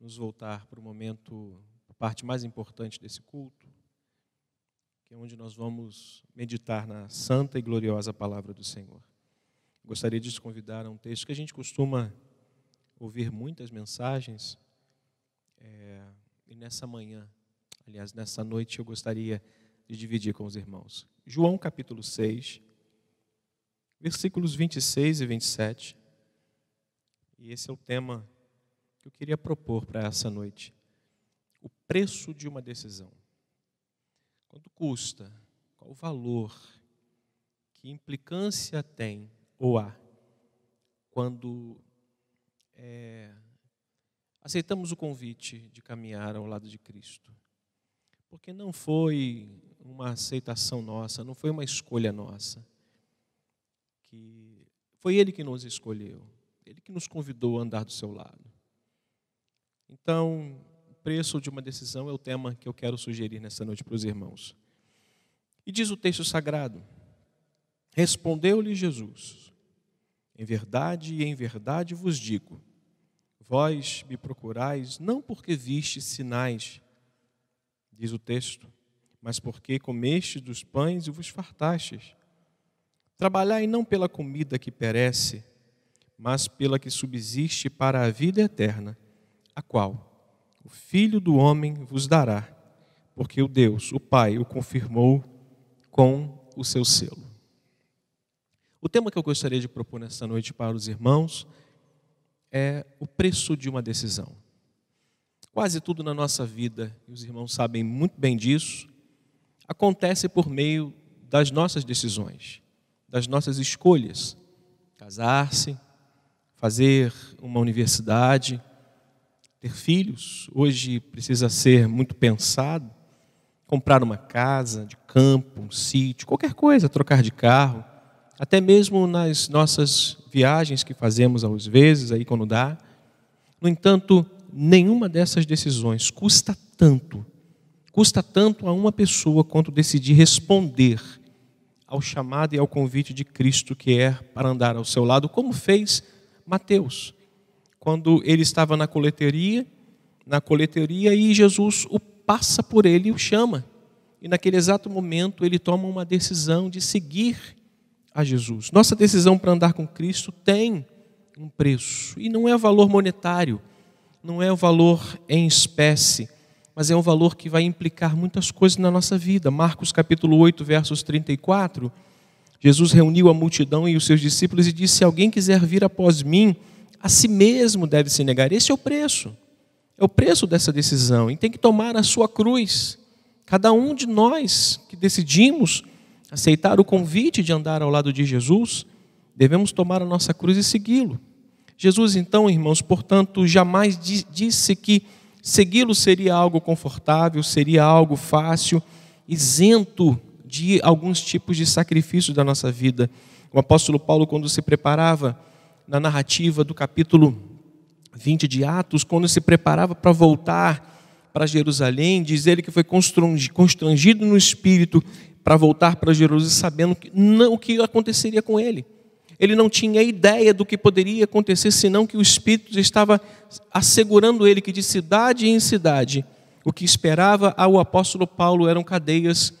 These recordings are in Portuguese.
nos voltar para o momento, a parte mais importante desse culto, que é onde nós vamos meditar na santa e gloriosa palavra do Senhor. Gostaria de te convidar a um texto que a gente costuma ouvir muitas mensagens, é, e nessa manhã, aliás, nessa noite, eu gostaria de dividir com os irmãos. João capítulo 6, versículos 26 e 27. E esse é o tema que eu queria propor para essa noite. O preço de uma decisão. Quanto custa? Qual o valor? Que implicância tem ou há quando é, aceitamos o convite de caminhar ao lado de Cristo? Porque não foi uma aceitação nossa, não foi uma escolha nossa. Que foi Ele que nos escolheu, Ele que nos convidou a andar do seu lado. Então, o preço de uma decisão é o tema que eu quero sugerir nessa noite para os irmãos. E diz o texto sagrado: Respondeu-lhe Jesus: Em verdade e em verdade vos digo, vós me procurais não porque viste sinais, diz o texto, mas porque comeste dos pães e vos fartastes. Trabalhai não pela comida que perece, mas pela que subsiste para a vida eterna, a qual o Filho do Homem vos dará, porque o Deus, o Pai, o confirmou com o seu selo. O tema que eu gostaria de propor nesta noite para os irmãos é o preço de uma decisão. Quase tudo na nossa vida, e os irmãos sabem muito bem disso, acontece por meio das nossas decisões, das nossas escolhas. Casar-se, fazer uma universidade, ter filhos, hoje precisa ser muito pensado. Comprar uma casa de campo, um sítio, qualquer coisa, trocar de carro, até mesmo nas nossas viagens que fazemos às vezes, aí quando dá. No entanto, nenhuma dessas decisões custa tanto Custa tanto a uma pessoa quanto decidir responder ao chamado e ao convite de Cristo que é para andar ao seu lado, como fez Mateus, quando ele estava na coleteria, na coleteria e Jesus o passa por ele e o chama. E naquele exato momento ele toma uma decisão de seguir a Jesus. Nossa decisão para andar com Cristo tem um preço e não é valor monetário, não é o valor em espécie mas é um valor que vai implicar muitas coisas na nossa vida. Marcos capítulo 8, versos 34, Jesus reuniu a multidão e os seus discípulos e disse: Se alguém quiser vir após mim, a si mesmo deve se negar. Esse é o preço. É o preço dessa decisão. E tem que tomar a sua cruz. Cada um de nós que decidimos aceitar o convite de andar ao lado de Jesus, devemos tomar a nossa cruz e segui-lo. Jesus, então, irmãos, portanto, jamais disse que Segui-lo seria algo confortável, seria algo fácil, isento de alguns tipos de sacrifício da nossa vida. O apóstolo Paulo, quando se preparava na narrativa do capítulo 20 de Atos, quando se preparava para voltar para Jerusalém, diz ele que foi constrangido no espírito para voltar para Jerusalém, sabendo que não, o que aconteceria com ele ele não tinha ideia do que poderia acontecer, senão que o Espírito estava assegurando ele que de cidade em cidade, o que esperava ao apóstolo Paulo eram cadeias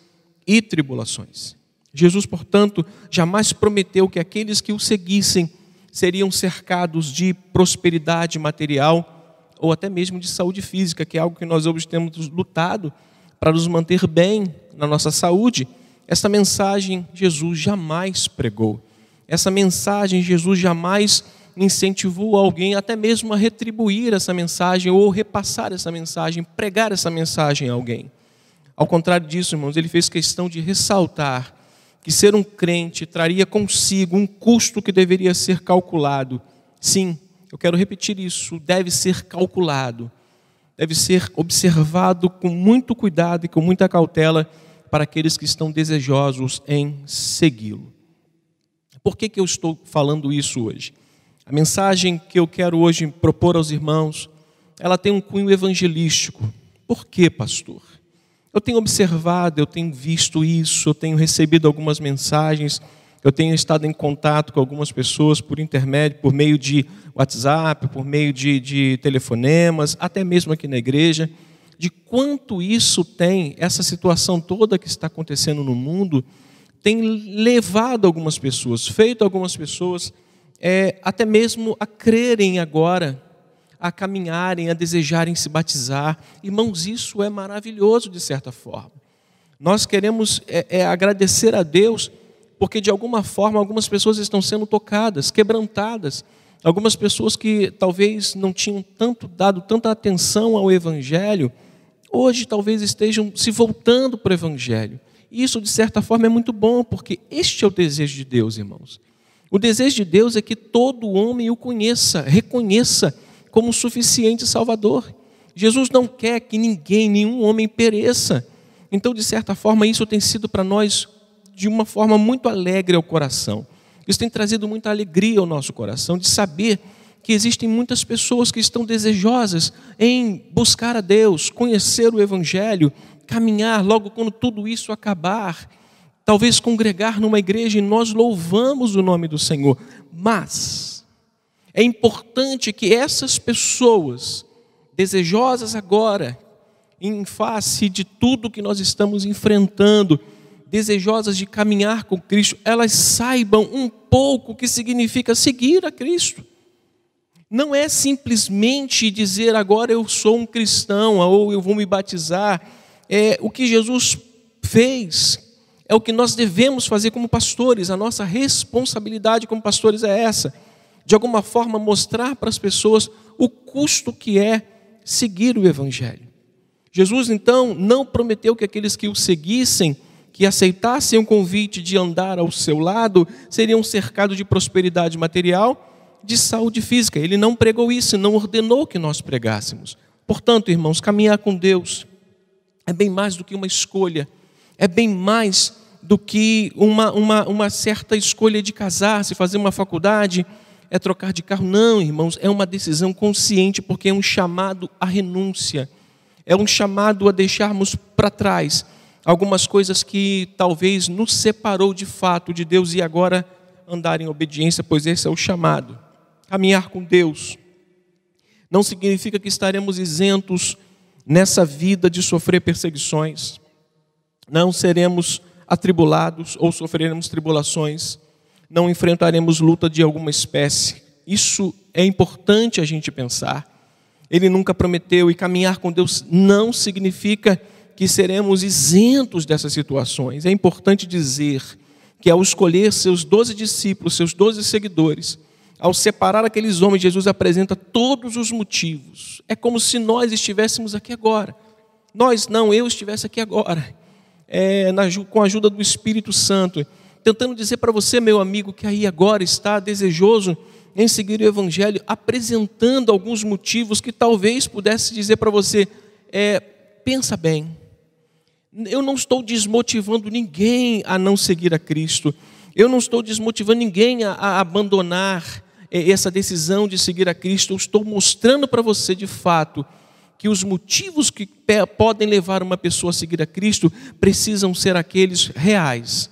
e tribulações. Jesus, portanto, jamais prometeu que aqueles que o seguissem seriam cercados de prosperidade material ou até mesmo de saúde física, que é algo que nós hoje temos lutado para nos manter bem na nossa saúde. Essa mensagem Jesus jamais pregou. Essa mensagem, Jesus jamais incentivou alguém até mesmo a retribuir essa mensagem ou repassar essa mensagem, pregar essa mensagem a alguém. Ao contrário disso, irmãos, ele fez questão de ressaltar que ser um crente traria consigo um custo que deveria ser calculado. Sim, eu quero repetir isso, deve ser calculado, deve ser observado com muito cuidado e com muita cautela para aqueles que estão desejosos em segui-lo. Por que, que eu estou falando isso hoje? A mensagem que eu quero hoje propor aos irmãos, ela tem um cunho evangelístico. Por quê, pastor? Eu tenho observado, eu tenho visto isso, eu tenho recebido algumas mensagens Eu tenho estado em contato com algumas pessoas por intermédio, por meio de WhatsApp, por meio de, de telefonemas, até mesmo aqui na igreja, de quanto isso tem, essa situação toda que está acontecendo no mundo, tem levado algumas pessoas, feito algumas pessoas é, até mesmo a crerem agora, a caminharem, a desejarem se batizar. Irmãos, isso é maravilhoso de certa forma. Nós queremos é, é, agradecer a Deus porque de alguma forma algumas pessoas estão sendo tocadas, quebrantadas. Algumas pessoas que talvez não tinham tanto dado tanta atenção ao evangelho, hoje talvez estejam se voltando para o evangelho. Isso de certa forma é muito bom, porque este é o desejo de Deus, irmãos. O desejo de Deus é que todo homem o conheça, reconheça como suficiente Salvador. Jesus não quer que ninguém, nenhum homem pereça. Então, de certa forma, isso tem sido para nós de uma forma muito alegre ao coração. Isso tem trazido muita alegria ao nosso coração de saber que existem muitas pessoas que estão desejosas em buscar a Deus, conhecer o Evangelho, caminhar logo quando tudo isso acabar, talvez congregar numa igreja e nós louvamos o nome do Senhor. Mas é importante que essas pessoas, desejosas agora, em face de tudo que nós estamos enfrentando, desejosas de caminhar com Cristo, elas saibam um pouco o que significa seguir a Cristo. Não é simplesmente dizer agora eu sou um cristão ou eu vou me batizar. É o que Jesus fez, é o que nós devemos fazer como pastores. A nossa responsabilidade como pastores é essa, de alguma forma mostrar para as pessoas o custo que é seguir o evangelho. Jesus então não prometeu que aqueles que o seguissem que aceitassem o convite de andar ao seu lado seriam cercados de prosperidade material, de saúde física. Ele não pregou isso, não ordenou que nós pregássemos. Portanto, irmãos, caminhar com Deus é bem mais do que uma escolha, é bem mais do que uma, uma, uma certa escolha de casar-se, fazer uma faculdade, é trocar de carro. Não, irmãos, é uma decisão consciente, porque é um chamado à renúncia, é um chamado a deixarmos para trás algumas coisas que talvez nos separou de fato de Deus e agora andar em obediência, pois esse é o chamado. Caminhar com Deus não significa que estaremos isentos nessa vida de sofrer perseguições. Não seremos atribulados ou sofreremos tribulações. Não enfrentaremos luta de alguma espécie. Isso é importante a gente pensar. Ele nunca prometeu e caminhar com Deus não significa que seremos isentos dessas situações. É importante dizer que ao escolher seus doze discípulos, seus doze seguidores, ao separar aqueles homens, Jesus apresenta todos os motivos. É como se nós estivéssemos aqui agora. Nós não, eu estivesse aqui agora, é, na, com a ajuda do Espírito Santo, tentando dizer para você, meu amigo, que aí agora está desejoso em seguir o Evangelho, apresentando alguns motivos que talvez pudesse dizer para você: é, pensa bem, eu não estou desmotivando ninguém a não seguir a Cristo. Eu não estou desmotivando ninguém a, a abandonar é, essa decisão de seguir a Cristo. Eu estou mostrando para você, de fato, que os motivos que podem levar uma pessoa a seguir a Cristo precisam ser aqueles reais,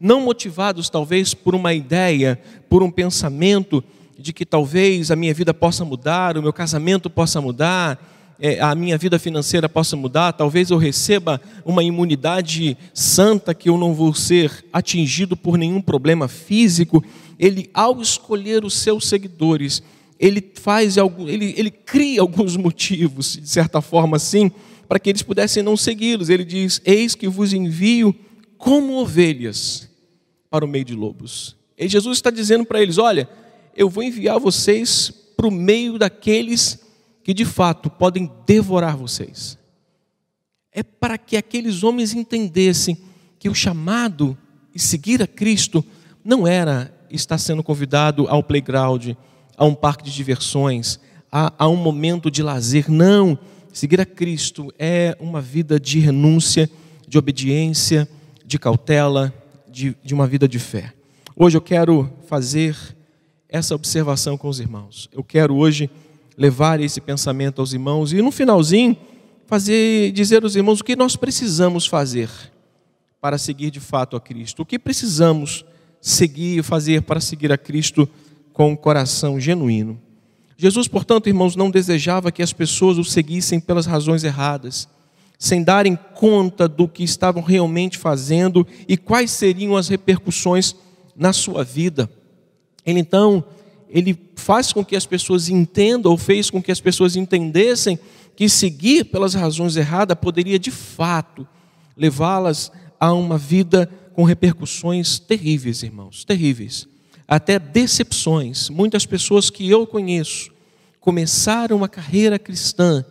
não motivados talvez por uma ideia, por um pensamento de que talvez a minha vida possa mudar, o meu casamento possa mudar, é, a minha vida financeira possa mudar, talvez eu receba uma imunidade santa que eu não vou ser atingido por nenhum problema físico. Ele, ao escolher os seus seguidores, ele faz algum, ele, ele cria alguns motivos, de certa forma assim, para que eles pudessem não segui-los. Ele diz: Eis que vos envio como ovelhas para o meio de lobos. E Jesus está dizendo para eles: Olha, eu vou enviar vocês para o meio daqueles que de fato podem devorar vocês. É para que aqueles homens entendessem que o chamado e seguir a Cristo não era estar sendo convidado ao playground, a um parque de diversões, a, a um momento de lazer. Não. Seguir a Cristo é uma vida de renúncia, de obediência, de cautela, de, de uma vida de fé. Hoje eu quero fazer essa observação com os irmãos. Eu quero hoje levar esse pensamento aos irmãos e no finalzinho fazer dizer aos irmãos o que nós precisamos fazer para seguir de fato a Cristo. O que precisamos seguir, fazer para seguir a Cristo com um coração genuíno. Jesus, portanto, irmãos, não desejava que as pessoas o seguissem pelas razões erradas, sem darem conta do que estavam realmente fazendo e quais seriam as repercussões na sua vida. Ele então, ele faz com que as pessoas entendam, ou fez com que as pessoas entendessem que seguir pelas razões erradas poderia de fato levá-las a uma vida com repercussões terríveis, irmãos, terríveis até decepções. Muitas pessoas que eu conheço começaram uma carreira cristã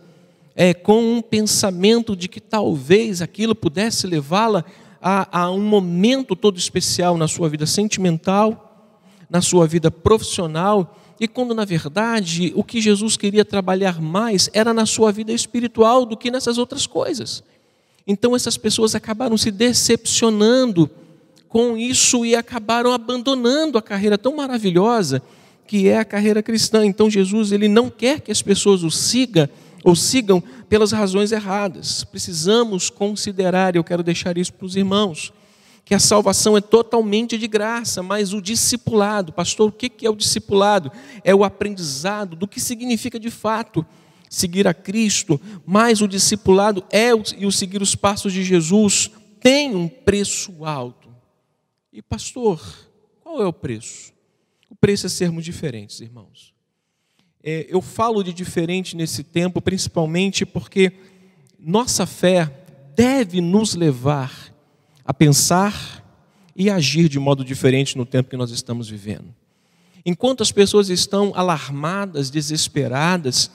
é, com um pensamento de que talvez aquilo pudesse levá-la a, a um momento todo especial na sua vida sentimental, na sua vida profissional, e quando na verdade o que Jesus queria trabalhar mais era na sua vida espiritual do que nessas outras coisas. Então essas pessoas acabaram se decepcionando com isso e acabaram abandonando a carreira tão maravilhosa que é a carreira cristã. Então Jesus ele não quer que as pessoas o sigam ou sigam pelas razões erradas. Precisamos considerar, e eu quero deixar isso para os irmãos, que a salvação é totalmente de graça, mas o discipulado, pastor, o que é o discipulado? É o aprendizado do que significa de fato seguir a Cristo, mas o discipulado é e o seguir os passos de Jesus tem um preço alto. E pastor, qual é o preço? O preço é sermos diferentes, irmãos. É, eu falo de diferente nesse tempo, principalmente porque nossa fé deve nos levar a pensar e agir de modo diferente no tempo que nós estamos vivendo. Enquanto as pessoas estão alarmadas, desesperadas,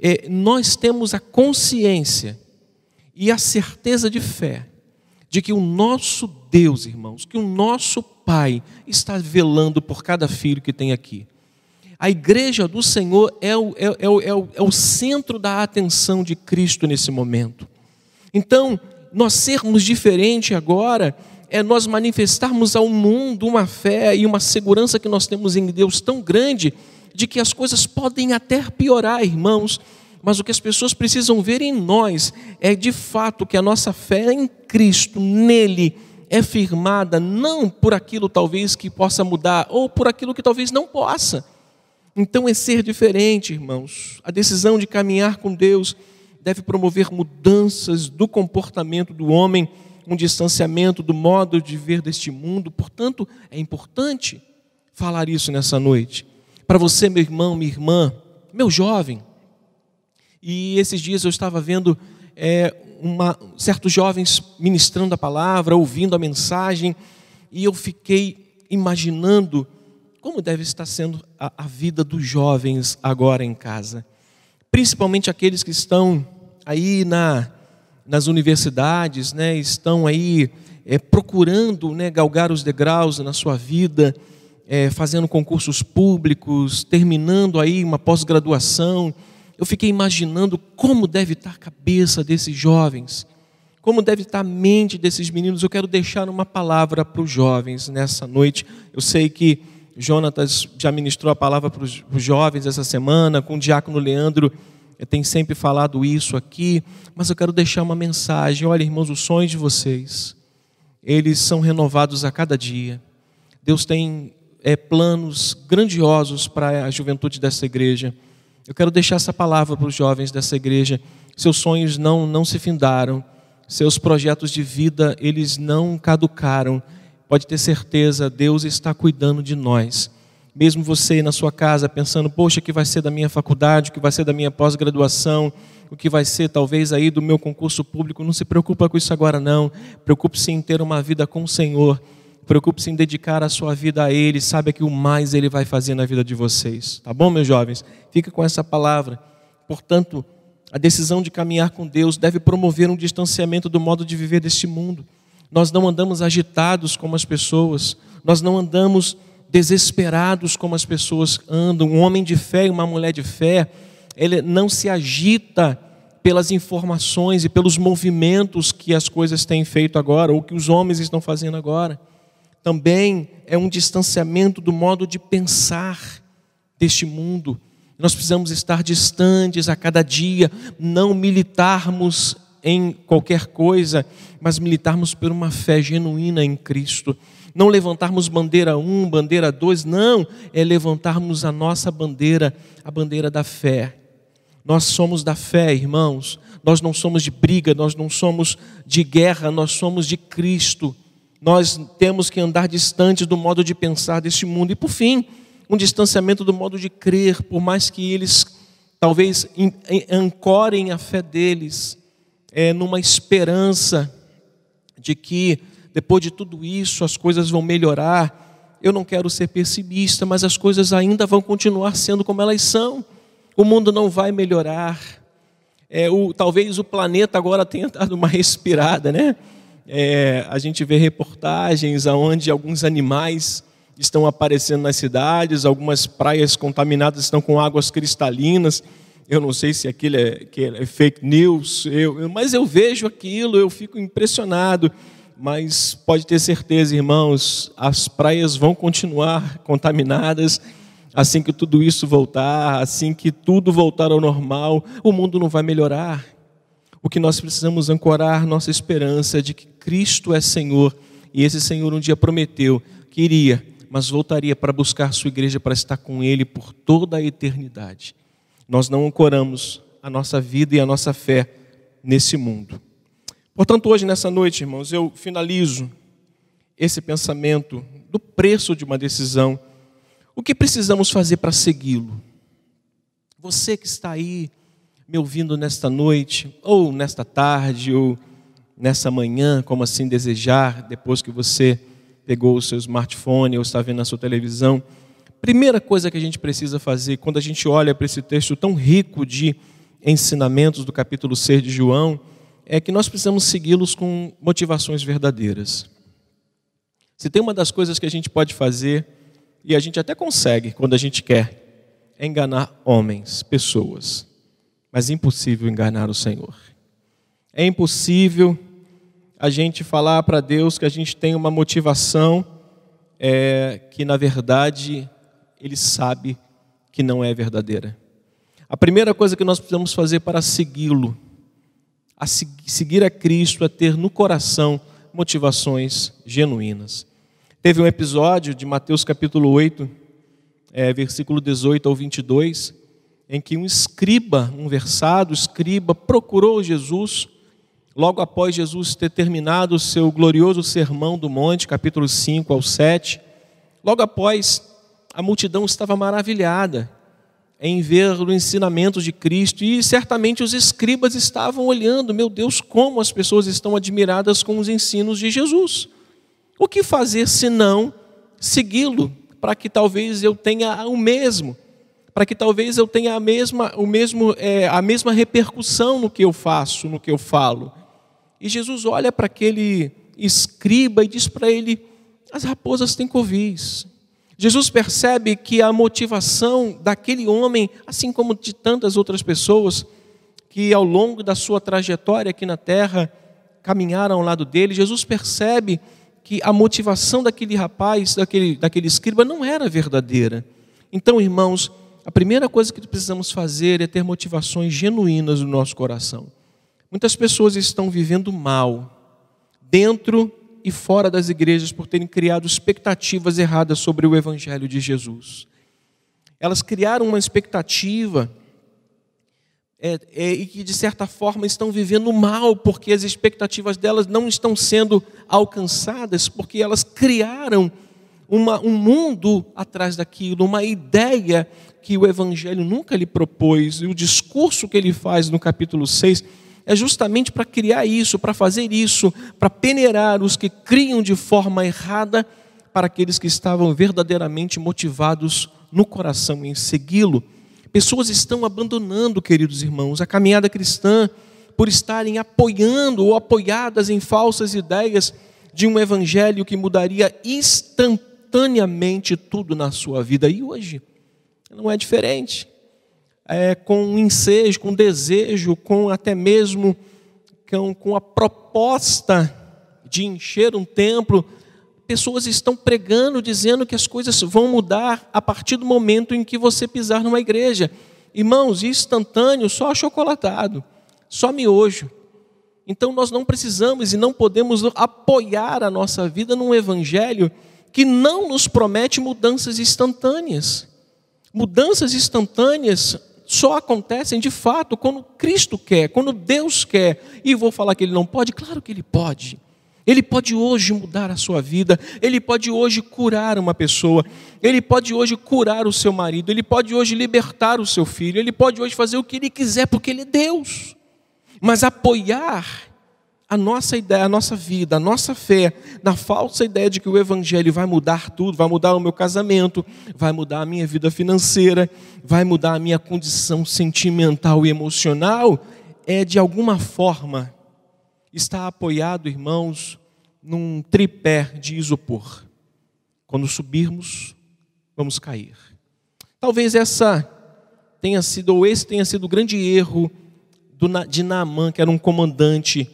é, nós temos a consciência e a certeza de fé de que o nosso Deus, irmãos, que o nosso Pai está velando por cada filho que tem aqui. A igreja do Senhor é o, é, é, é, o, é o centro da atenção de Cristo nesse momento. Então, nós sermos diferente agora é nós manifestarmos ao mundo uma fé e uma segurança que nós temos em Deus tão grande de que as coisas podem até piorar, irmãos, mas o que as pessoas precisam ver em nós é de fato que a nossa fé em Cristo, nele, é firmada não por aquilo talvez que possa mudar, ou por aquilo que talvez não possa. Então é ser diferente, irmãos. A decisão de caminhar com Deus deve promover mudanças do comportamento do homem, um distanciamento do modo de ver deste mundo. Portanto, é importante falar isso nessa noite. Para você, meu irmão, minha irmã, meu jovem, e esses dias eu estava vendo é, uma, certos jovens ministrando a palavra, ouvindo a mensagem, e eu fiquei imaginando como deve estar sendo a, a vida dos jovens agora em casa. Principalmente aqueles que estão aí na, nas universidades, né, estão aí é, procurando né, galgar os degraus na sua vida, é, fazendo concursos públicos, terminando aí uma pós-graduação eu fiquei imaginando como deve estar a cabeça desses jovens, como deve estar a mente desses meninos. Eu quero deixar uma palavra para os jovens nessa noite. Eu sei que Jonatas já ministrou a palavra para os jovens essa semana, com o diácono Leandro tem sempre falado isso aqui, mas eu quero deixar uma mensagem. Olha, irmãos, os sonhos de vocês, eles são renovados a cada dia. Deus tem é, planos grandiosos para a juventude dessa igreja. Eu quero deixar essa palavra para os jovens dessa igreja. Seus sonhos não, não se findaram, seus projetos de vida, eles não caducaram. Pode ter certeza, Deus está cuidando de nós. Mesmo você na sua casa pensando, poxa, o que vai ser da minha faculdade, o que vai ser da minha pós-graduação, o que vai ser talvez aí do meu concurso público, não se preocupa com isso agora não. Preocupe-se em ter uma vida com o Senhor Preocupe-se em dedicar a sua vida a Ele, sabe que o mais Ele vai fazer na vida de vocês. Tá bom, meus jovens? Fica com essa palavra. Portanto, a decisão de caminhar com Deus deve promover um distanciamento do modo de viver deste mundo. Nós não andamos agitados como as pessoas, nós não andamos desesperados como as pessoas andam. Um homem de fé e uma mulher de fé, ele não se agita pelas informações e pelos movimentos que as coisas têm feito agora, ou que os homens estão fazendo agora também é um distanciamento do modo de pensar deste mundo. Nós precisamos estar distantes a cada dia, não militarmos em qualquer coisa, mas militarmos por uma fé genuína em Cristo. não levantarmos bandeira um, bandeira dois, não, é levantarmos a nossa bandeira, a bandeira da fé. Nós somos da fé, irmãos. Nós não somos de briga, nós não somos de guerra, nós somos de Cristo. Nós temos que andar distante do modo de pensar deste mundo. E por fim, um distanciamento do modo de crer, por mais que eles talvez ancorem a fé deles é, numa esperança de que depois de tudo isso as coisas vão melhorar. Eu não quero ser pessimista, mas as coisas ainda vão continuar sendo como elas são. O mundo não vai melhorar. É, o, talvez o planeta agora tenha dado uma respirada, né? É, a gente vê reportagens onde alguns animais estão aparecendo nas cidades, algumas praias contaminadas estão com águas cristalinas. Eu não sei se aquilo é, que é fake news, eu, mas eu vejo aquilo, eu fico impressionado. Mas pode ter certeza, irmãos, as praias vão continuar contaminadas assim que tudo isso voltar, assim que tudo voltar ao normal, o mundo não vai melhorar. O que nós precisamos ancorar nossa esperança de que Cristo é Senhor e esse Senhor um dia prometeu que iria, mas voltaria para buscar sua igreja para estar com Ele por toda a eternidade. Nós não ancoramos a nossa vida e a nossa fé nesse mundo. Portanto, hoje, nessa noite, irmãos, eu finalizo esse pensamento do preço de uma decisão o que precisamos fazer para segui-lo? Você que está aí me ouvindo nesta noite, ou nesta tarde, ou nessa manhã, como assim desejar, depois que você pegou o seu smartphone ou está vendo a sua televisão. Primeira coisa que a gente precisa fazer quando a gente olha para esse texto tão rico de ensinamentos do capítulo 6 de João, é que nós precisamos segui-los com motivações verdadeiras. Se tem uma das coisas que a gente pode fazer e a gente até consegue, quando a gente quer, enganar homens, pessoas. Mas é impossível enganar o Senhor. É impossível a gente falar para Deus que a gente tem uma motivação é, que, na verdade, Ele sabe que não é verdadeira. A primeira coisa que nós precisamos fazer para segui-lo, a seguir a Cristo, é ter no coração motivações genuínas. Teve um episódio de Mateus capítulo 8, é, versículo 18 ao 22, em que um escriba, um versado escriba, procurou Jesus logo após Jesus ter terminado o seu glorioso sermão do monte, capítulo 5 ao 7. Logo após, a multidão estava maravilhada em ver o ensinamento de Cristo e certamente os escribas estavam olhando, meu Deus, como as pessoas estão admiradas com os ensinos de Jesus. O que fazer se não segui-lo, para que talvez eu tenha o mesmo, para que talvez eu tenha a mesma, o mesmo, é, a mesma repercussão no que eu faço, no que eu falo. E Jesus olha para aquele escriba e diz para ele: as raposas têm covis. Jesus percebe que a motivação daquele homem, assim como de tantas outras pessoas que ao longo da sua trajetória aqui na terra caminharam ao lado dele, Jesus percebe que a motivação daquele rapaz, daquele, daquele escriba, não era verdadeira. Então, irmãos, a primeira coisa que precisamos fazer é ter motivações genuínas no nosso coração. Muitas pessoas estão vivendo mal, dentro e fora das igrejas, por terem criado expectativas erradas sobre o Evangelho de Jesus. Elas criaram uma expectativa é, é, e que, de certa forma, estão vivendo mal, porque as expectativas delas não estão sendo alcançadas, porque elas criaram uma, um mundo atrás daquilo, uma ideia que o Evangelho nunca lhe propôs, e o discurso que ele faz no capítulo 6 é justamente para criar isso, para fazer isso, para peneirar os que criam de forma errada para aqueles que estavam verdadeiramente motivados no coração em segui-lo. Pessoas estão abandonando, queridos irmãos, a caminhada cristã por estarem apoiando ou apoiadas em falsas ideias de um evangelho que mudaria instantaneamente tudo na sua vida. E hoje não é diferente. É, com um ensejo, com desejo, com até mesmo com, com a proposta de encher um templo, pessoas estão pregando, dizendo que as coisas vão mudar a partir do momento em que você pisar numa igreja. Irmãos, instantâneo, só achocolatado, só miojo. Então nós não precisamos e não podemos apoiar a nossa vida num evangelho que não nos promete mudanças instantâneas. Mudanças instantâneas só acontecem de fato quando Cristo quer, quando Deus quer. E vou falar que Ele não pode? Claro que Ele pode. Ele pode hoje mudar a sua vida, ele pode hoje curar uma pessoa, ele pode hoje curar o seu marido, ele pode hoje libertar o seu filho, ele pode hoje fazer o que ele quiser, porque ele é Deus. Mas apoiar a nossa ideia, a nossa vida, a nossa fé, na falsa ideia de que o Evangelho vai mudar tudo, vai mudar o meu casamento, vai mudar a minha vida financeira, vai mudar a minha condição sentimental e emocional, é de alguma forma está apoiado, irmãos, num tripé de isopor. Quando subirmos, vamos cair. Talvez essa tenha sido, ou esse tenha sido o grande erro de Naamã, que era um comandante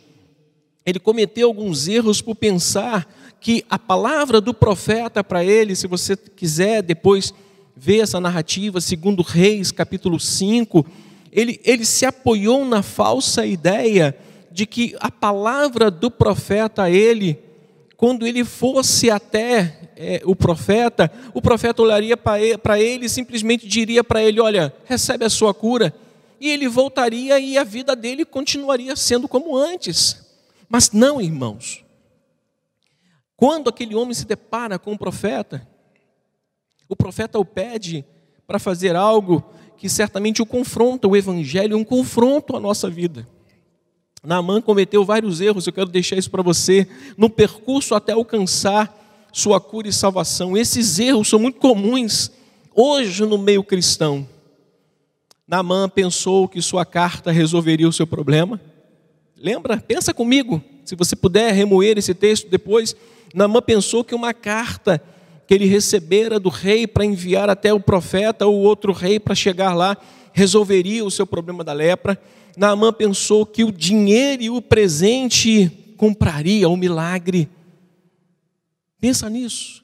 ele cometeu alguns erros por pensar que a palavra do profeta para ele, se você quiser depois ver essa narrativa, segundo Reis, capítulo 5, ele, ele se apoiou na falsa ideia de que a palavra do profeta a ele, quando ele fosse até é, o profeta, o profeta olharia para ele, e simplesmente diria para ele: Olha, recebe a sua cura, e ele voltaria e a vida dele continuaria sendo como antes. Mas não, irmãos. Quando aquele homem se depara com o profeta, o profeta o pede para fazer algo que certamente o confronta, o evangelho um confronto à nossa vida. Naamã cometeu vários erros, eu quero deixar isso para você, no percurso até alcançar sua cura e salvação. Esses erros são muito comuns hoje no meio cristão. Naamã pensou que sua carta resolveria o seu problema. Lembra? Pensa comigo, se você puder remoer esse texto depois. Naamã pensou que uma carta que ele recebera do rei para enviar até o profeta ou outro rei para chegar lá resolveria o seu problema da lepra. Naamã pensou que o dinheiro e o presente compraria o milagre. Pensa nisso.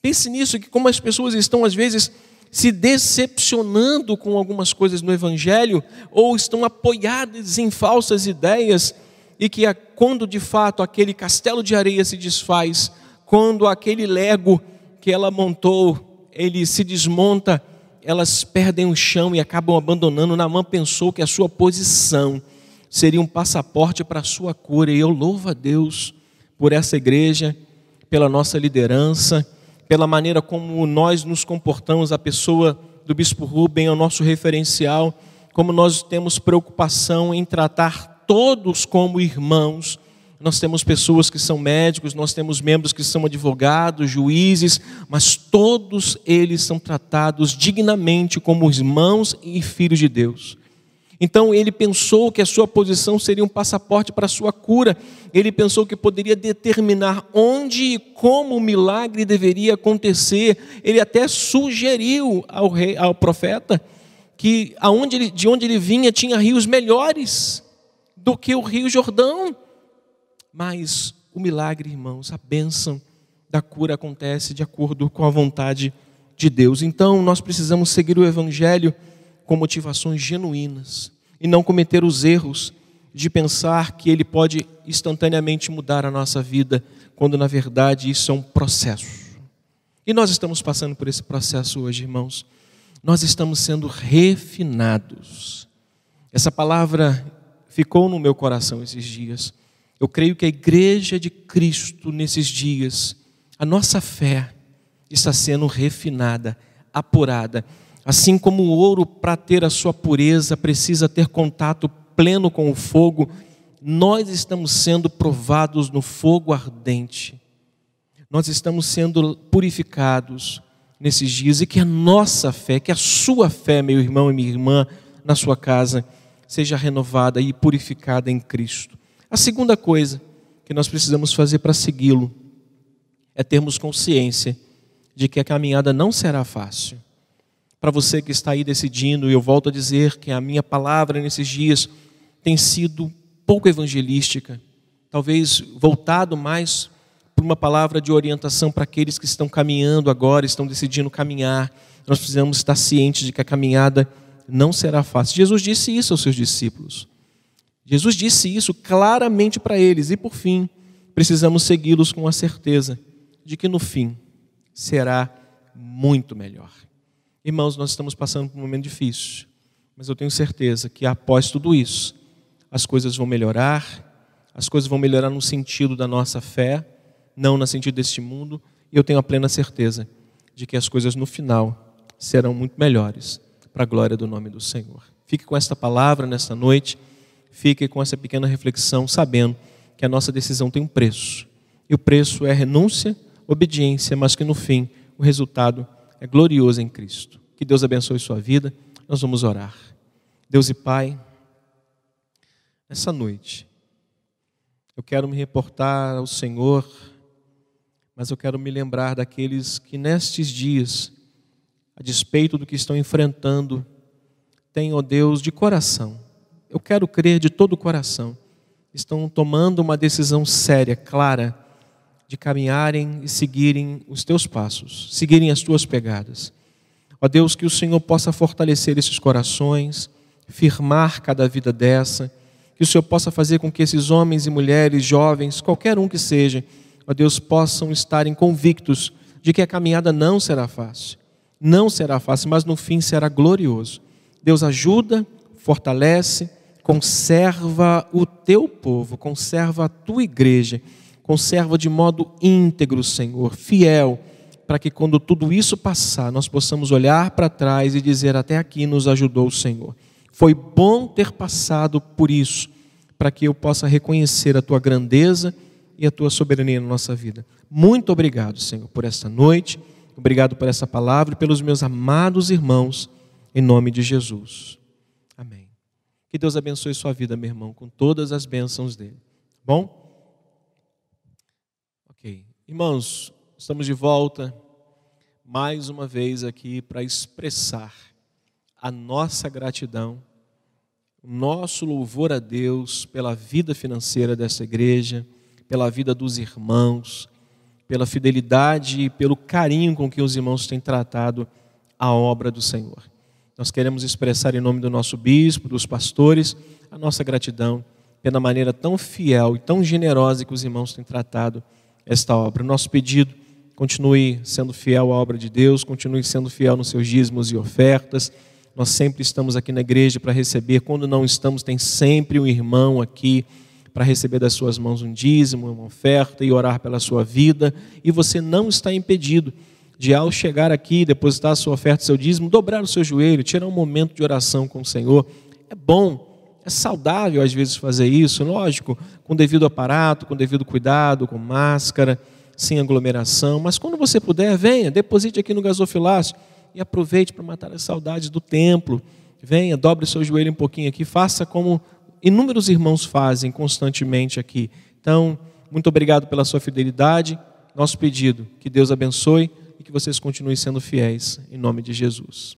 Pense nisso, que como as pessoas estão às vezes se decepcionando com algumas coisas no Evangelho, ou estão apoiadas em falsas ideias, e que quando de fato aquele castelo de areia se desfaz, quando aquele lego que ela montou, ele se desmonta, elas perdem o chão e acabam abandonando. Namã pensou que a sua posição seria um passaporte para a sua cura, e eu louvo a Deus por essa igreja, pela nossa liderança, pela maneira como nós nos comportamos, a pessoa do Bispo Rubem é o nosso referencial, como nós temos preocupação em tratar todos como irmãos. Nós temos pessoas que são médicos, nós temos membros que são advogados, juízes, mas todos eles são tratados dignamente como irmãos e filhos de Deus. Então ele pensou que a sua posição seria um passaporte para a sua cura. Ele pensou que poderia determinar onde e como o milagre deveria acontecer. Ele até sugeriu ao rei, ao profeta, que aonde ele, de onde ele vinha tinha rios melhores do que o Rio Jordão. Mas o milagre, irmãos, a bênção da cura acontece de acordo com a vontade de Deus. Então nós precisamos seguir o Evangelho com motivações genuínas e não cometer os erros de pensar que ele pode instantaneamente mudar a nossa vida, quando na verdade isso é um processo. E nós estamos passando por esse processo hoje, irmãos. Nós estamos sendo refinados. Essa palavra ficou no meu coração esses dias. Eu creio que a igreja de Cristo nesses dias, a nossa fé está sendo refinada, apurada. Assim como o ouro, para ter a sua pureza, precisa ter contato pleno com o fogo, nós estamos sendo provados no fogo ardente. Nós estamos sendo purificados nesses dias e que a nossa fé, que a sua fé, meu irmão e minha irmã, na sua casa, seja renovada e purificada em Cristo. A segunda coisa que nós precisamos fazer para segui-lo é termos consciência de que a caminhada não será fácil para você que está aí decidindo, e eu volto a dizer que a minha palavra nesses dias tem sido pouco evangelística, talvez voltado mais para uma palavra de orientação para aqueles que estão caminhando agora, estão decidindo caminhar. Nós precisamos estar cientes de que a caminhada não será fácil. Jesus disse isso aos seus discípulos. Jesus disse isso claramente para eles, e por fim, precisamos segui-los com a certeza de que no fim será muito melhor. Irmãos, nós estamos passando por um momento difícil, mas eu tenho certeza que após tudo isso, as coisas vão melhorar, as coisas vão melhorar no sentido da nossa fé, não no sentido deste mundo, e eu tenho a plena certeza de que as coisas no final serão muito melhores para a glória do nome do Senhor. Fique com esta palavra nesta noite, fique com essa pequena reflexão, sabendo que a nossa decisão tem um preço. E o preço é renúncia, obediência, mas que no fim o resultado é glorioso em Cristo. Que Deus abençoe sua vida. Nós vamos orar. Deus e Pai, nessa noite, eu quero me reportar ao Senhor, mas eu quero me lembrar daqueles que nestes dias, a despeito do que estão enfrentando, têm, ó Deus, de coração. Eu quero crer de todo o coração. Estão tomando uma decisão séria, clara, de caminharem e seguirem os teus passos, seguirem as tuas pegadas. Ó Deus, que o Senhor possa fortalecer esses corações, firmar cada vida dessa, que o Senhor possa fazer com que esses homens e mulheres, jovens, qualquer um que seja, ó Deus, possam estarem convictos de que a caminhada não será fácil. Não será fácil, mas no fim será glorioso. Deus ajuda, fortalece, conserva o teu povo, conserva a tua igreja Conserva de modo íntegro, Senhor, fiel, para que quando tudo isso passar, nós possamos olhar para trás e dizer: até aqui nos ajudou o Senhor. Foi bom ter passado por isso, para que eu possa reconhecer a tua grandeza e a tua soberania na nossa vida. Muito obrigado, Senhor, por esta noite. Obrigado por essa palavra e pelos meus amados irmãos, em nome de Jesus. Amém. Que Deus abençoe sua vida, meu irmão, com todas as bênçãos dele. Bom? Irmãos, estamos de volta mais uma vez aqui para expressar a nossa gratidão, nosso louvor a Deus pela vida financeira dessa igreja, pela vida dos irmãos, pela fidelidade e pelo carinho com que os irmãos têm tratado a obra do Senhor. Nós queremos expressar em nome do nosso bispo, dos pastores, a nossa gratidão pela maneira tão fiel e tão generosa que os irmãos têm tratado esta obra. Nosso pedido, continue sendo fiel à obra de Deus, continue sendo fiel nos seus dízimos e ofertas. Nós sempre estamos aqui na igreja para receber, quando não estamos, tem sempre um irmão aqui para receber das suas mãos um dízimo, uma oferta e orar pela sua vida. E você não está impedido de, ao chegar aqui, depositar a sua oferta, seu dízimo, dobrar o seu joelho, tirar um momento de oração com o Senhor. É bom é saudável às vezes fazer isso, lógico, com devido aparato, com devido cuidado, com máscara, sem aglomeração. Mas quando você puder, venha, deposite aqui no gasofilácio e aproveite para matar as saudades do templo. Venha, dobre seu joelho um pouquinho aqui, faça como inúmeros irmãos fazem constantemente aqui. Então, muito obrigado pela sua fidelidade. Nosso pedido, que Deus abençoe e que vocês continuem sendo fiéis, em nome de Jesus.